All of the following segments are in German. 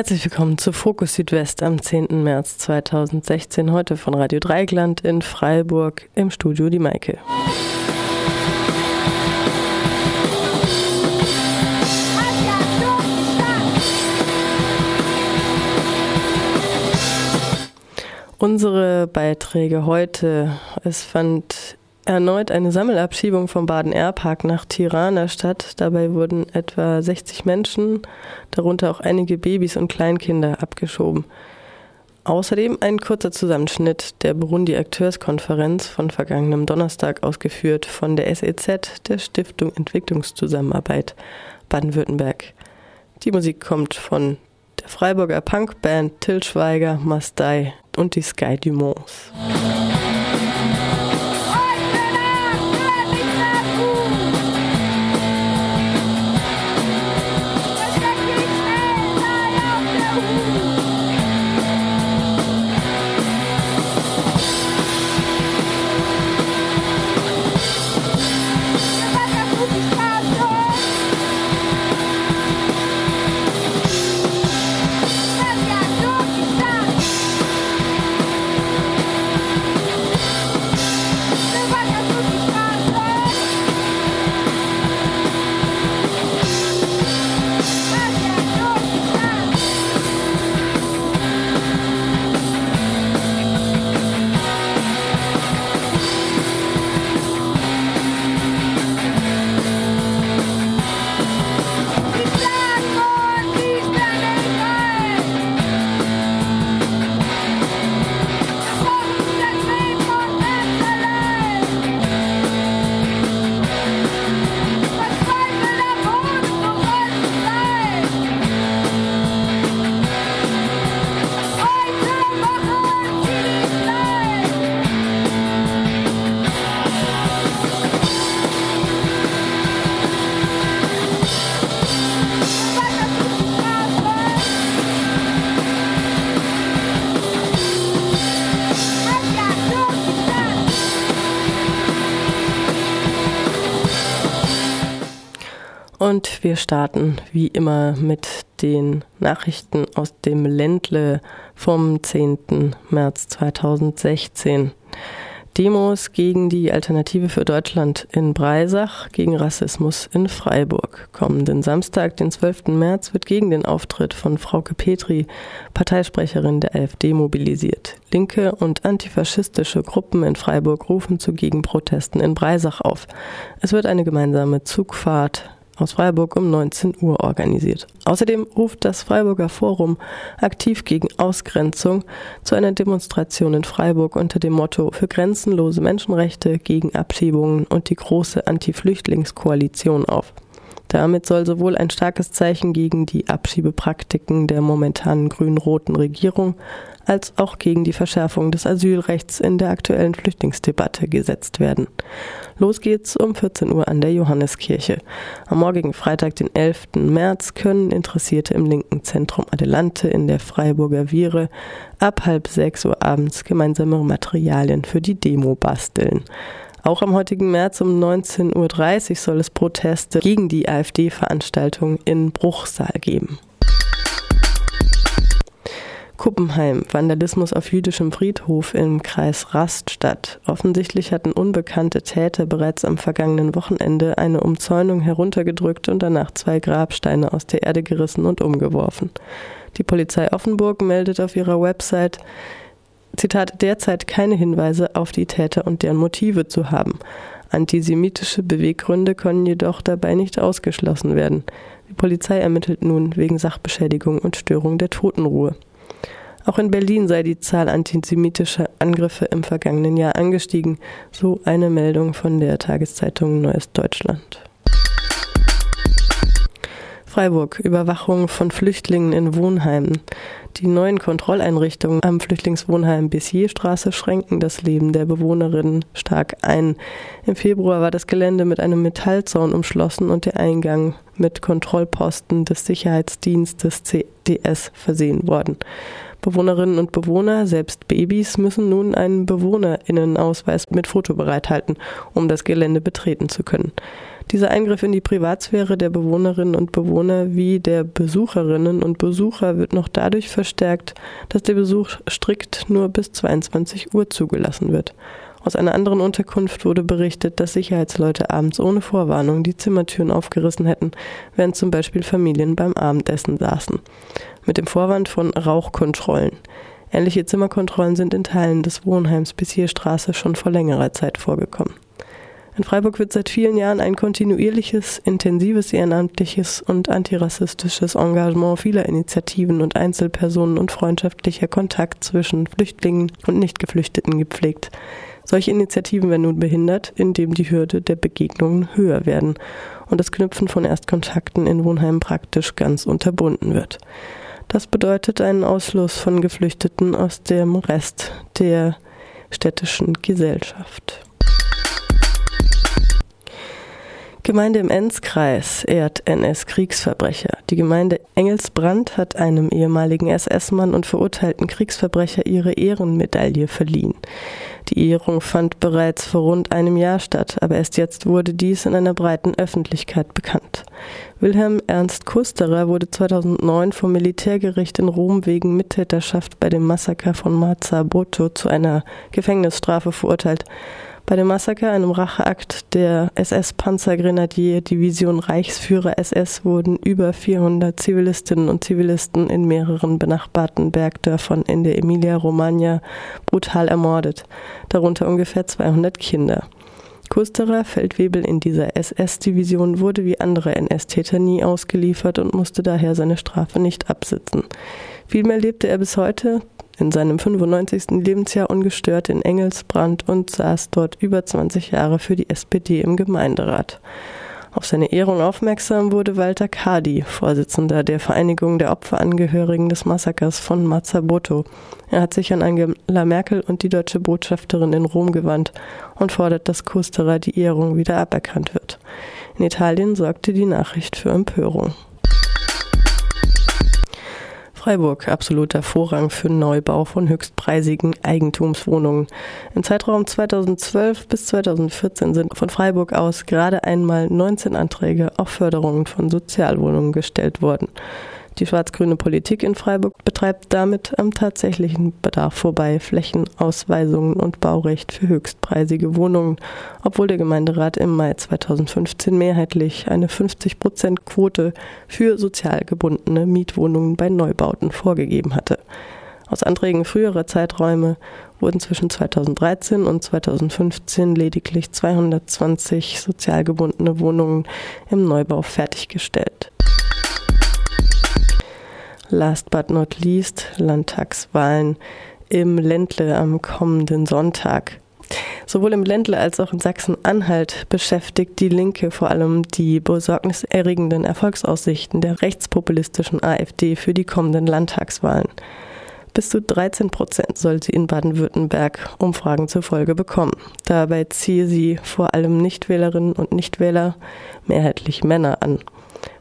Herzlich willkommen zu Fokus Südwest am 10. März 2016, heute von Radio Dreigland in Freiburg im Studio die Maike. Unsere Beiträge heute. Es fand erneut eine Sammelabschiebung vom Baden Airpark nach Tirana statt. Dabei wurden etwa 60 Menschen, darunter auch einige Babys und Kleinkinder, abgeschoben. Außerdem ein kurzer Zusammenschnitt der Burundi-Akteurskonferenz von vergangenem Donnerstag ausgeführt von der SEZ, der Stiftung Entwicklungszusammenarbeit Baden-Württemberg. Die Musik kommt von der Freiburger Punkband Till Schweiger, Mastai und die Sky Dumont. Wir starten wie immer mit den Nachrichten aus dem Ländle vom 10. März 2016. Demos gegen die Alternative für Deutschland in Breisach, gegen Rassismus in Freiburg. Kommenden Samstag, den 12. März, wird gegen den Auftritt von Frauke Petri, Parteisprecherin der AfD, mobilisiert. Linke und antifaschistische Gruppen in Freiburg rufen zu Gegenprotesten in Breisach auf. Es wird eine gemeinsame Zugfahrt aus Freiburg um 19 Uhr organisiert. Außerdem ruft das Freiburger Forum aktiv gegen Ausgrenzung zu einer Demonstration in Freiburg unter dem Motto für grenzenlose Menschenrechte gegen Abschiebungen und die große Anti-Flüchtlingskoalition auf. Damit soll sowohl ein starkes Zeichen gegen die Abschiebepraktiken der momentanen grün-roten Regierung als auch gegen die Verschärfung des Asylrechts in der aktuellen Flüchtlingsdebatte gesetzt werden. Los geht's um 14 Uhr an der Johanneskirche. Am morgigen Freitag, den 11. März, können Interessierte im linken Zentrum Adelante in der Freiburger Viere ab halb sechs Uhr abends gemeinsame Materialien für die Demo basteln. Auch am heutigen März um 19.30 Uhr soll es Proteste gegen die AfD-Veranstaltung in Bruchsal geben. Kuppenheim, Vandalismus auf jüdischem Friedhof im Kreis Raststadt. Offensichtlich hatten unbekannte Täter bereits am vergangenen Wochenende eine Umzäunung heruntergedrückt und danach zwei Grabsteine aus der Erde gerissen und umgeworfen. Die Polizei Offenburg meldet auf ihrer Website, Zitat, derzeit keine Hinweise auf die Täter und deren Motive zu haben. Antisemitische Beweggründe können jedoch dabei nicht ausgeschlossen werden. Die Polizei ermittelt nun wegen Sachbeschädigung und Störung der Totenruhe. Auch in Berlin sei die Zahl antisemitischer Angriffe im vergangenen Jahr angestiegen, so eine Meldung von der Tageszeitung Neues Deutschland. Freiburg. Überwachung von Flüchtlingen in Wohnheimen. Die neuen Kontrolleinrichtungen am Flüchtlingswohnheim Bessierstraße schränken das Leben der Bewohnerinnen stark ein. Im Februar war das Gelände mit einem Metallzaun umschlossen und der Eingang mit Kontrollposten des Sicherheitsdienstes CDS versehen worden. Bewohnerinnen und Bewohner, selbst Babys, müssen nun einen Bewohnerinnenausweis mit Foto bereithalten, um das Gelände betreten zu können. Dieser Eingriff in die Privatsphäre der Bewohnerinnen und Bewohner wie der Besucherinnen und Besucher wird noch dadurch verstärkt, dass der Besuch strikt nur bis 22 Uhr zugelassen wird. Aus einer anderen Unterkunft wurde berichtet, dass Sicherheitsleute abends ohne Vorwarnung die Zimmertüren aufgerissen hätten, während zum Beispiel Familien beim Abendessen saßen. Mit dem Vorwand von Rauchkontrollen. Ähnliche Zimmerkontrollen sind in Teilen des Wohnheims Bissierstraße schon vor längerer Zeit vorgekommen. In Freiburg wird seit vielen Jahren ein kontinuierliches, intensives ehrenamtliches und antirassistisches Engagement vieler Initiativen und Einzelpersonen und freundschaftlicher Kontakt zwischen Flüchtlingen und Nichtgeflüchteten gepflegt. Solche Initiativen werden nun behindert, indem die Hürde der Begegnungen höher werden und das Knüpfen von Erstkontakten in Wohnheimen praktisch ganz unterbunden wird. Das bedeutet einen Ausschluss von Geflüchteten aus dem Rest der städtischen Gesellschaft. Gemeinde im Enzkreis ehrt NS-Kriegsverbrecher. Die Gemeinde Engelsbrand hat einem ehemaligen SS-Mann und verurteilten Kriegsverbrecher ihre Ehrenmedaille verliehen. Die Ehrung fand bereits vor rund einem Jahr statt, aber erst jetzt wurde dies in einer breiten Öffentlichkeit bekannt. Wilhelm Ernst Kusterer wurde 2009 vom Militärgericht in Rom wegen Mittäterschaft bei dem Massaker von Mazzaboto zu einer Gefängnisstrafe verurteilt. Bei dem Massaker, einem Racheakt der SS-Panzergrenadier-Division Reichsführer SS, wurden über 400 Zivilistinnen und Zivilisten in mehreren benachbarten Bergdörfern in der Emilia-Romagna brutal ermordet, darunter ungefähr 200 Kinder. Kusterer, Feldwebel in dieser SS-Division, wurde wie andere NS-Täter nie ausgeliefert und musste daher seine Strafe nicht absitzen. Vielmehr lebte er bis heute, in seinem 95. Lebensjahr ungestört in Engelsbrand und saß dort über 20 Jahre für die SPD im Gemeinderat. Auf seine Ehrung aufmerksam wurde Walter Kadi, Vorsitzender der Vereinigung der Opferangehörigen des Massakers von Mazzaboto. Er hat sich an Angela Merkel und die deutsche Botschafterin in Rom gewandt und fordert, dass Kusterer die Ehrung wieder aberkannt wird. In Italien sorgte die Nachricht für Empörung. Freiburg absoluter Vorrang für Neubau von höchstpreisigen Eigentumswohnungen. Im Zeitraum 2012 bis 2014 sind von Freiburg aus gerade einmal 19 Anträge auf Förderungen von Sozialwohnungen gestellt worden. Die schwarz-grüne Politik in Freiburg betreibt damit am tatsächlichen Bedarf vorbei Flächenausweisungen und Baurecht für höchstpreisige Wohnungen, obwohl der Gemeinderat im Mai 2015 mehrheitlich eine 50-Prozent-Quote für sozial gebundene Mietwohnungen bei Neubauten vorgegeben hatte. Aus Anträgen früherer Zeiträume wurden zwischen 2013 und 2015 lediglich 220 sozial gebundene Wohnungen im Neubau fertiggestellt. Last but not least Landtagswahlen im Ländle am kommenden Sonntag. Sowohl im Ländle als auch in Sachsen-Anhalt beschäftigt die Linke vor allem die besorgniserregenden Erfolgsaussichten der rechtspopulistischen AfD für die kommenden Landtagswahlen. Bis zu 13 Prozent soll sie in Baden-Württemberg Umfragen zur Folge bekommen. Dabei ziehe sie vor allem Nichtwählerinnen und Nichtwähler, mehrheitlich Männer, an.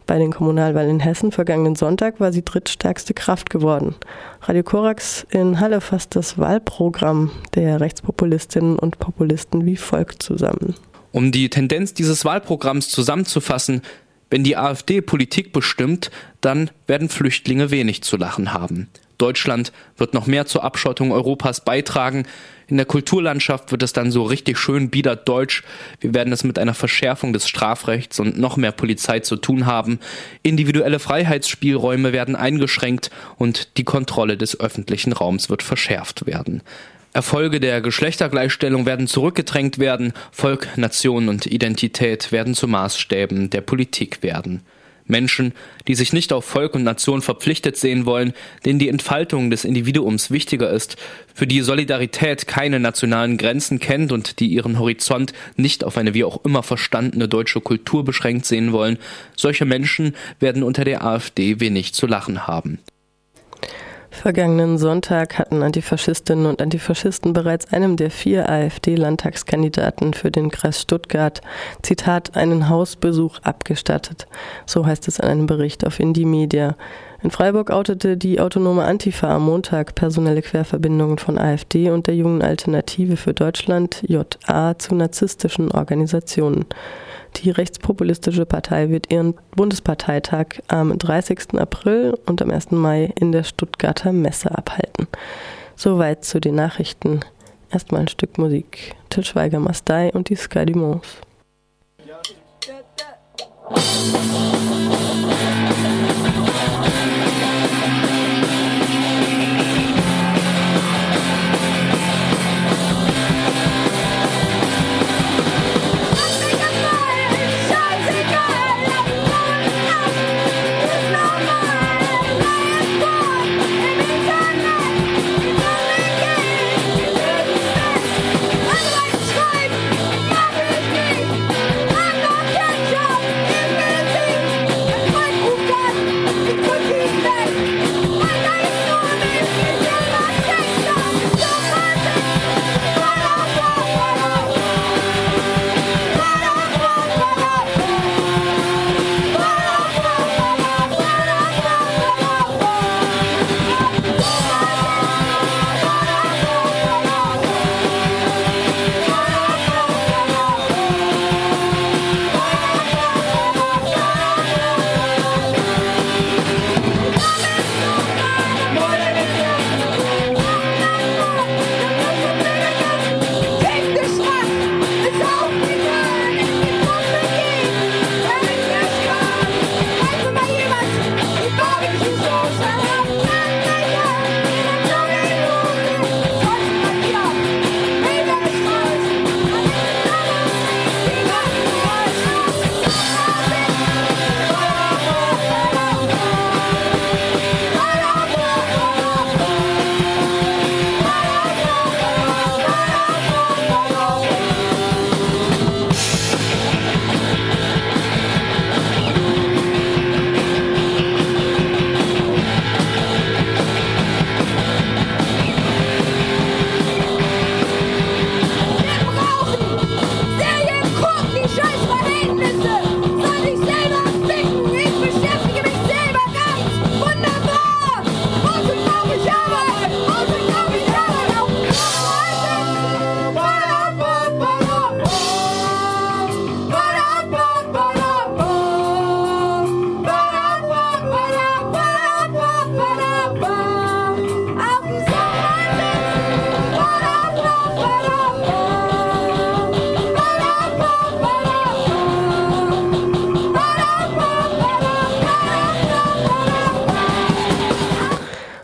Bei den Kommunalwahlen in Hessen vergangenen Sonntag war sie drittstärkste Kraft geworden. Radio Korax in Halle fasst das Wahlprogramm der Rechtspopulistinnen und Populisten wie folgt zusammen. Um die Tendenz dieses Wahlprogramms zusammenzufassen, wenn die AfD Politik bestimmt, dann werden Flüchtlinge wenig zu lachen haben. Deutschland wird noch mehr zur Abschottung Europas beitragen. In der Kulturlandschaft wird es dann so richtig schön biederdeutsch. Wir werden es mit einer Verschärfung des Strafrechts und noch mehr Polizei zu tun haben. Individuelle Freiheitsspielräume werden eingeschränkt und die Kontrolle des öffentlichen Raums wird verschärft werden. Erfolge der Geschlechtergleichstellung werden zurückgedrängt werden, Volk, Nation und Identität werden zu Maßstäben der Politik werden. Menschen, die sich nicht auf Volk und Nation verpflichtet sehen wollen, denen die Entfaltung des Individuums wichtiger ist, für die Solidarität keine nationalen Grenzen kennt und die ihren Horizont nicht auf eine wie auch immer verstandene deutsche Kultur beschränkt sehen wollen, solche Menschen werden unter der AfD wenig zu lachen haben. Vergangenen Sonntag hatten Antifaschistinnen und Antifaschisten bereits einem der vier AfD-Landtagskandidaten für den Kreis Stuttgart, Zitat, einen Hausbesuch abgestattet. So heißt es in einem Bericht auf Indie Media. In Freiburg outete die autonome Antifa am Montag personelle Querverbindungen von AfD und der jungen Alternative für Deutschland, JA, zu narzisstischen Organisationen. Die rechtspopulistische Partei wird ihren Bundesparteitag am 30. April und am 1. Mai in der Stuttgarter Messe abhalten. Soweit zu den Nachrichten. Erstmal ein Stück Musik. Til Schweiger Mastei und die Sky Dumont.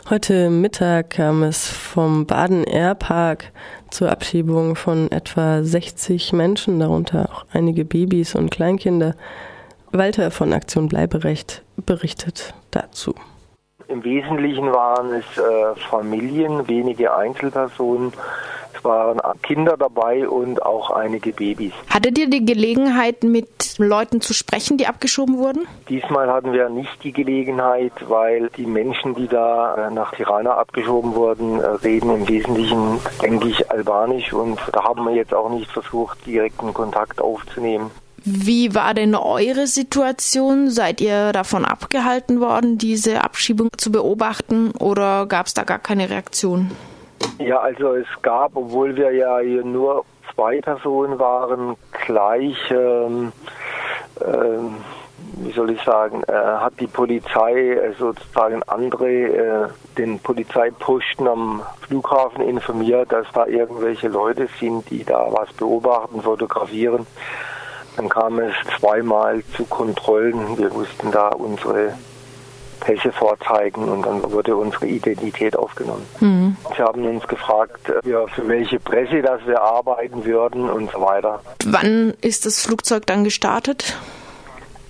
Heute Mittag kam es vom Baden Air Park zur Abschiebung von etwa 60 Menschen, darunter auch einige Babys und Kleinkinder. Walter von Aktion Bleiberecht berichtet dazu. Im Wesentlichen waren es äh, Familien, wenige Einzelpersonen, waren Kinder dabei und auch einige Babys. Hattet ihr die Gelegenheit, mit Leuten zu sprechen, die abgeschoben wurden? Diesmal hatten wir nicht die Gelegenheit, weil die Menschen, die da äh, nach Tirana abgeschoben wurden, äh, reden im Wesentlichen, denke ich, Albanisch und da haben wir jetzt auch nicht versucht, direkten Kontakt aufzunehmen. Wie war denn eure Situation? Seid ihr davon abgehalten worden, diese Abschiebung zu beobachten oder gab es da gar keine Reaktion? Ja, also es gab, obwohl wir ja nur zwei Personen waren, gleich ähm, ähm, wie soll ich sagen, äh, hat die Polizei äh, sozusagen andere, äh, den Polizeiposten am Flughafen informiert, dass da irgendwelche Leute sind, die da was beobachten, fotografieren. Dann kam es zweimal zu Kontrollen. Wir mussten da unsere Pässe vorzeigen und dann wurde unsere Identität aufgenommen. Mhm. Sie haben uns gefragt, ja, für welche Presse das wir arbeiten würden und so weiter. Wann ist das Flugzeug dann gestartet?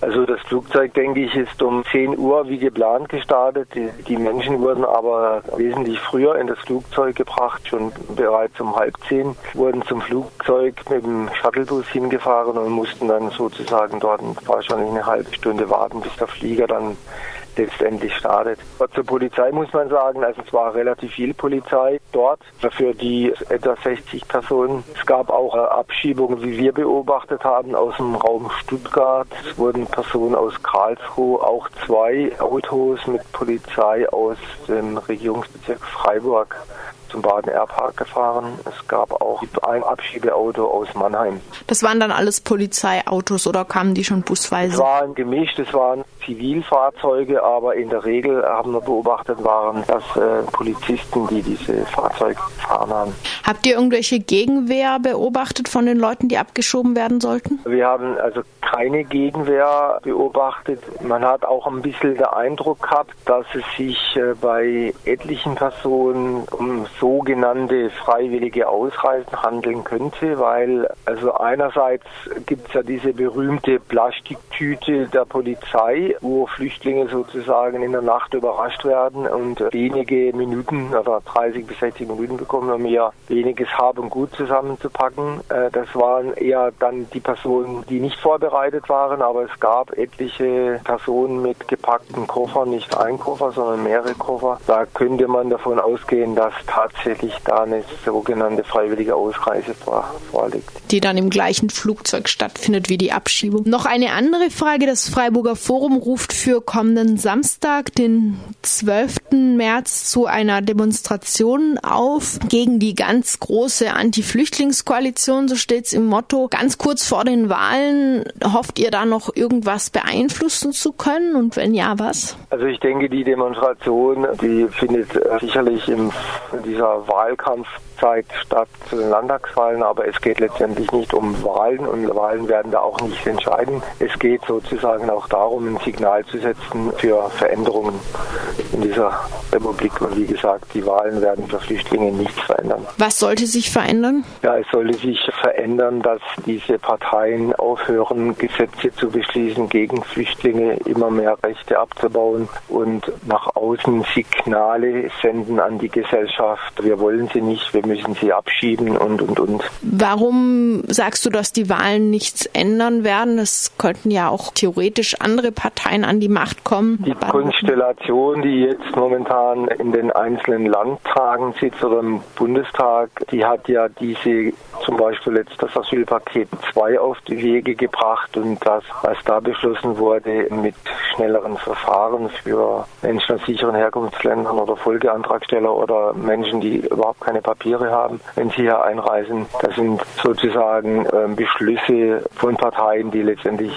Also das Flugzeug, denke ich, ist um 10 Uhr wie geplant gestartet. Die, die, Menschen wurden aber wesentlich früher in das Flugzeug gebracht, schon bereits um halb zehn, wurden zum Flugzeug mit dem Shuttlebus hingefahren und mussten dann sozusagen dort wahrscheinlich eine halbe Stunde warten, bis der Flieger dann letztendlich startet. Zur Polizei muss man sagen, also es war relativ viel Polizei dort, für die etwa 60 Personen. Es gab auch Abschiebungen, wie wir beobachtet haben, aus dem Raum Stuttgart. Es wurden Personen aus Karlsruhe, auch zwei Autos mit Polizei aus dem Regierungsbezirk Freiburg zum Baden-Airpark gefahren. Es gab auch ein Abschiebeauto aus Mannheim. Das waren dann alles Polizeiautos oder kamen die schon busweise? Es waren gemischt, es waren Zivilfahrzeuge, aber in der Regel haben wir beobachtet, waren das äh, Polizisten, die diese Fahrzeuge gefahren haben. Habt ihr irgendwelche Gegenwehr beobachtet von den Leuten, die abgeschoben werden sollten? Wir haben also keine Gegenwehr beobachtet. Man hat auch ein bisschen den Eindruck gehabt, dass es sich äh, bei etlichen Personen um sogenannte freiwillige Ausreisen handeln könnte, weil also einerseits gibt es ja diese berühmte Plastiktüte der Polizei, wo Flüchtlinge sozusagen in der Nacht überrascht werden und wenige Minuten oder 30 bis 60 Minuten bekommen, um ihr weniges Hab und Gut zusammenzupacken. Äh, das waren eher dann die Personen, die nicht vorbereitet waren, aber es gab etliche Personen mit gepackten Koffern, nicht ein Koffer, sondern mehrere Koffer. Da könnte man davon ausgehen, dass tatsächlich da eine sogenannte freiwillige Ausreise vorliegt. Die dann im gleichen Flugzeug stattfindet wie die Abschiebung. Noch eine andere Frage. Das Freiburger Forum ruft für kommenden Samstag, den 12. März, zu einer Demonstration auf gegen die ganz große Anti-Flüchtlingskoalition, so steht es im Motto. Ganz kurz vor den Wahlen, hofft ihr da noch irgendwas beeinflussen zu können und wenn ja, was? Also ich denke, die Demonstration, die findet sicherlich in dieser Wahlkampfzeit statt zu den Landtagswahlen, aber es geht letztendlich nicht um Wahlen und Wahlen werden da auch nicht entscheiden. Es geht sozusagen auch darum, ein Signal zu setzen für Veränderungen in dieser Republik. Und wie gesagt, die Wahlen werden für Flüchtlinge nichts verändern. Was sollte sich verändern? Ja, es sollte sich verändern, dass diese Parteien aufhören, Gesetze zu beschließen gegen Flüchtlinge, immer mehr Rechte abzubauen und nach außen Signale senden an die Gesellschaft. Wir wollen sie nicht, wir müssen sie abschieben und, und, und. Warum sagst du, dass die Wahlen nichts ändern werden? Es könnten ja auch theoretisch andere Parteien an die Macht kommen. Die Konstellation, die jetzt momentan in den einzelnen Landtagen sitzt oder im Bundestag, die hat ja diese zum Beispiel jetzt das Asylpaket 2 auf die Wege gebracht und das, was da beschlossen wurde mit schnelleren Verfahren für Menschen aus sicheren Herkunftsländern oder Folgeantragsteller oder Menschen, die überhaupt keine Papiere haben, wenn sie hier einreisen. Das sind sozusagen äh, Beschlüsse von Parteien, die letztendlich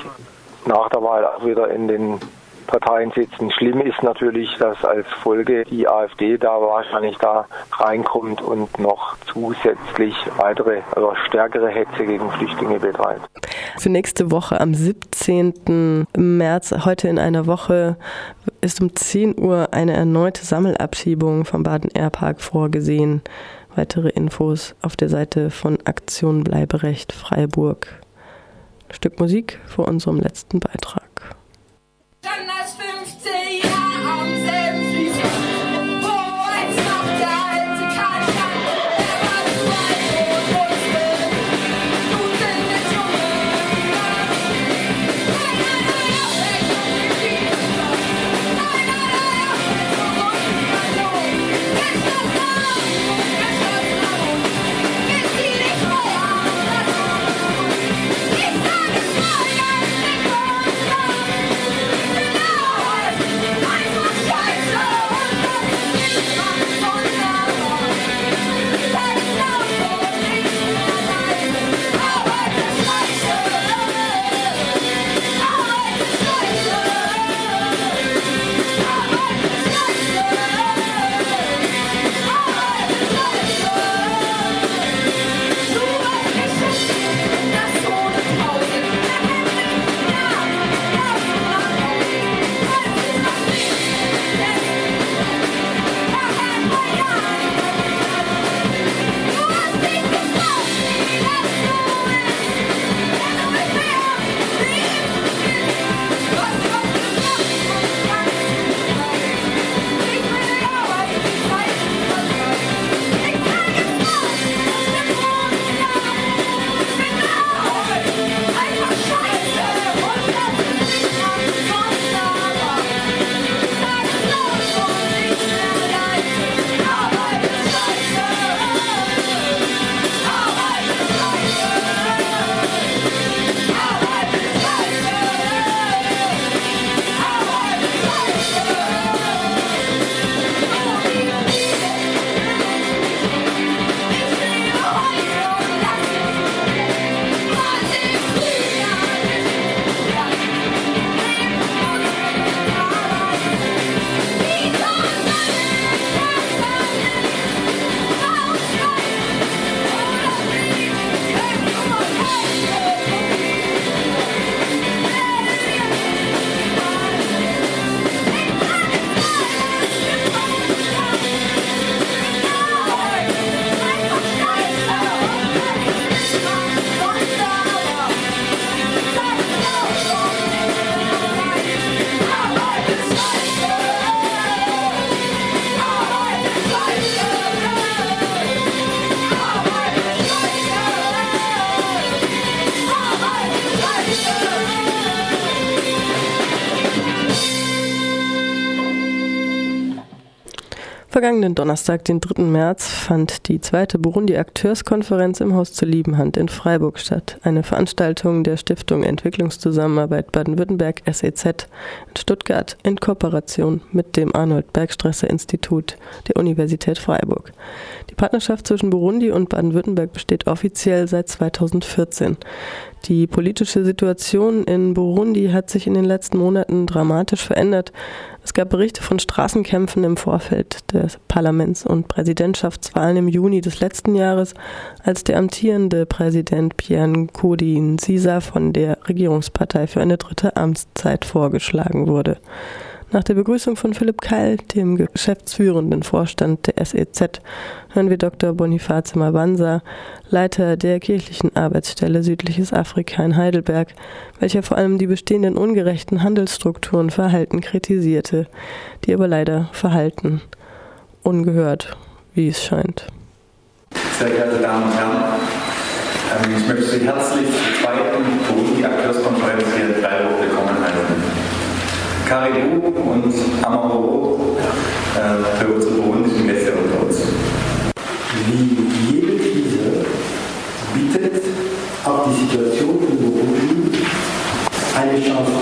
nach der Wahl auch wieder in den Parteien sitzen. Schlimm ist natürlich, dass als Folge die AfD da wahrscheinlich da reinkommt und noch zusätzlich weitere oder stärkere Hetze gegen Flüchtlinge betreibt. Für nächste Woche am 17. März, heute in einer Woche, ist um 10 Uhr eine erneute Sammelabschiebung vom Baden Airpark vorgesehen. Weitere Infos auf der Seite von Aktion Bleiberecht Freiburg. Stück Musik vor unserem letzten Beitrag. Vergangenen Donnerstag, den 3. März, fand die zweite Burundi-Akteurskonferenz im Haus zur Liebenhand in Freiburg statt. Eine Veranstaltung der Stiftung Entwicklungszusammenarbeit Baden-Württemberg SEZ in Stuttgart in Kooperation mit dem Arnold Bergstresser Institut der Universität Freiburg. Die Partnerschaft zwischen Burundi und Baden-Württemberg besteht offiziell seit 2014. Die politische Situation in Burundi hat sich in den letzten Monaten dramatisch verändert. Es gab Berichte von Straßenkämpfen im Vorfeld des Parlaments- und Präsidentschaftswahlen im Juni des letzten Jahres, als der amtierende Präsident Pierre Nkurunziza von der Regierungspartei für eine dritte Amtszeit vorgeschlagen wurde. Nach der Begrüßung von Philipp Keil, dem geschäftsführenden Vorstand der SEZ, hören wir Dr. Boniface Mabanza, Leiter der kirchlichen Arbeitsstelle Südliches Afrika in Heidelberg, welcher vor allem die bestehenden ungerechten Handelsstrukturen Verhalten kritisierte, die aber leider verhalten, ungehört, wie es scheint. Sehr geehrte Damen und Herren, ähm, ich möchte Sie herzlich zur zweiten Burundi-Akteurskonferenz hier in Freiburg. Caribou und Amaro äh, für unsere burundischen Gäste unter uns. Wie jede Krise bietet auch die Situation in Burundi eine Chance.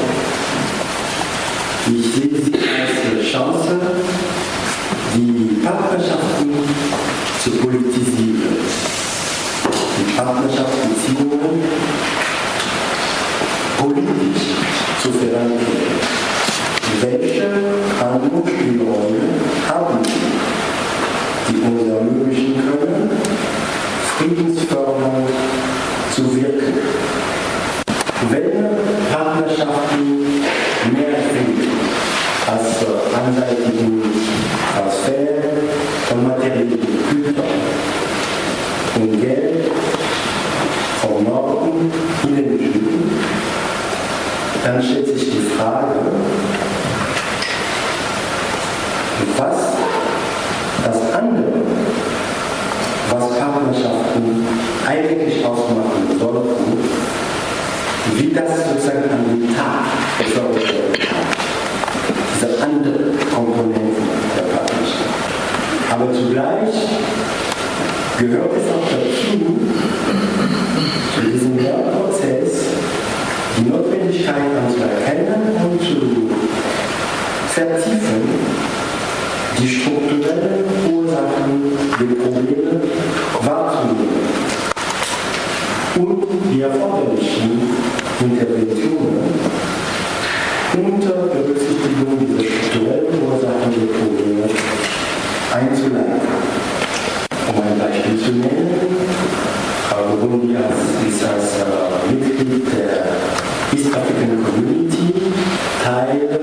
Ich sehe sie als Chance, die Partnerschaften zu politisieren, vom Norden in den Süden, dann stellt sich die Frage, was das andere, was Partnerschaften eigentlich ausmachen sollten, wie das sozusagen an den Tag befördert werden kann. Diese andere Komponente der Partnerschaft. Aber zugleich gehört es auch dazu, zu diesem Lernprozess die Notwendigkeit anzuerkennen und zu vertiefen, die strukturellen Ursachen der Probleme wahrzunehmen und die erforderlichen Interventionen unter Berücksichtigung dieser Teil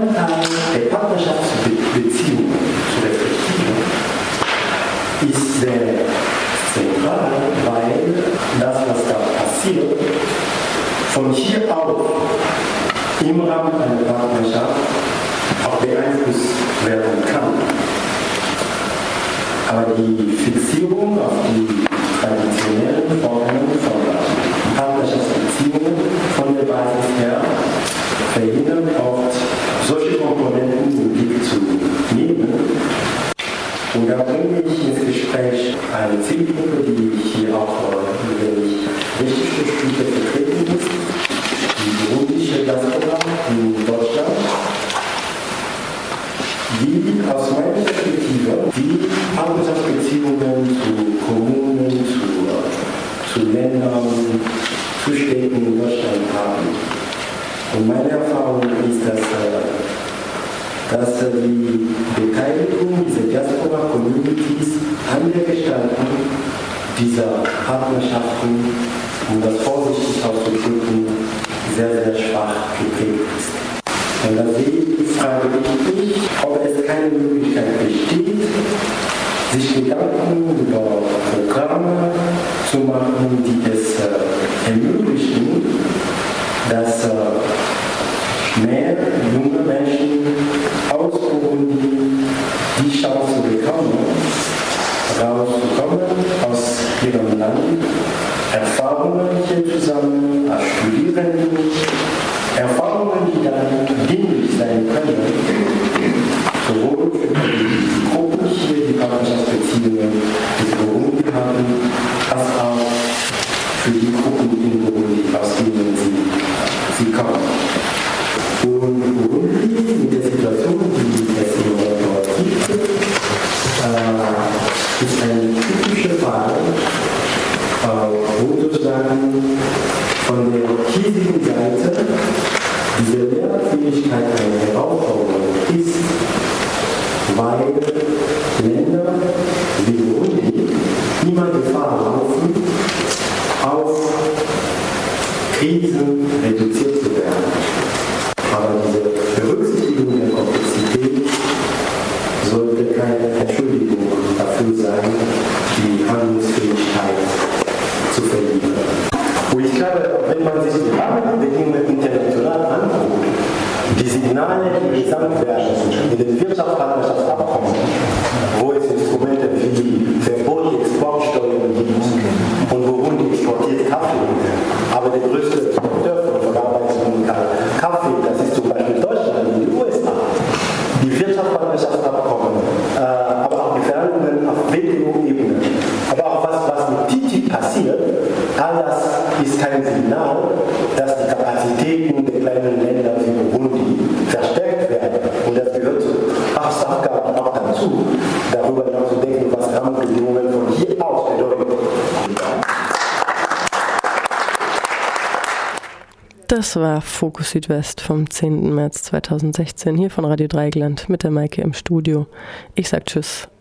Bestandteil der Partnerschaftsbeziehungen zu reflektieren, ist sehr zentral, weil das, was da passiert, von hier aus im Rahmen einer Partnerschaft auch beeinflusst werden kann. Aber die Fixierung auf die traditionellen Formen von Partnerschaftsbeziehungen von der Basis her verhindern, oft solche Komponenten im Blick zu nehmen. Und da bringe ich ins Gespräch eine Zielgruppe, die ich hier auch äh, wirklich wichtigste Spiele vertreten ist, die burundische Diaspora in Deutschland, die aus meiner Perspektive die Handelsbeziehungen zu Kommunen, zu, äh, zu Ländern, zu Städten in Deutschland haben. Und meine Erfahrung ist, dass, äh, dass äh, die Beteiligung dieser Diaspora-Communities an der Gestaltung dieser Partnerschaften, um das vorsichtig auszudrücken, sehr, sehr schwach geprägt ist. Und da frage ich mich, ob es keine Möglichkeit besteht, sich Gedanken über Obrigado. Und ich glaube, wenn man sich die Rahmenbedingungen international anguckt, die Signale, die gesamt werden in den Wirtschaftspartnerschaftsabkommen, Das war Fokus Südwest vom 10. März 2016 hier von Radio Dreigland mit der Maike im Studio. Ich sag Tschüss.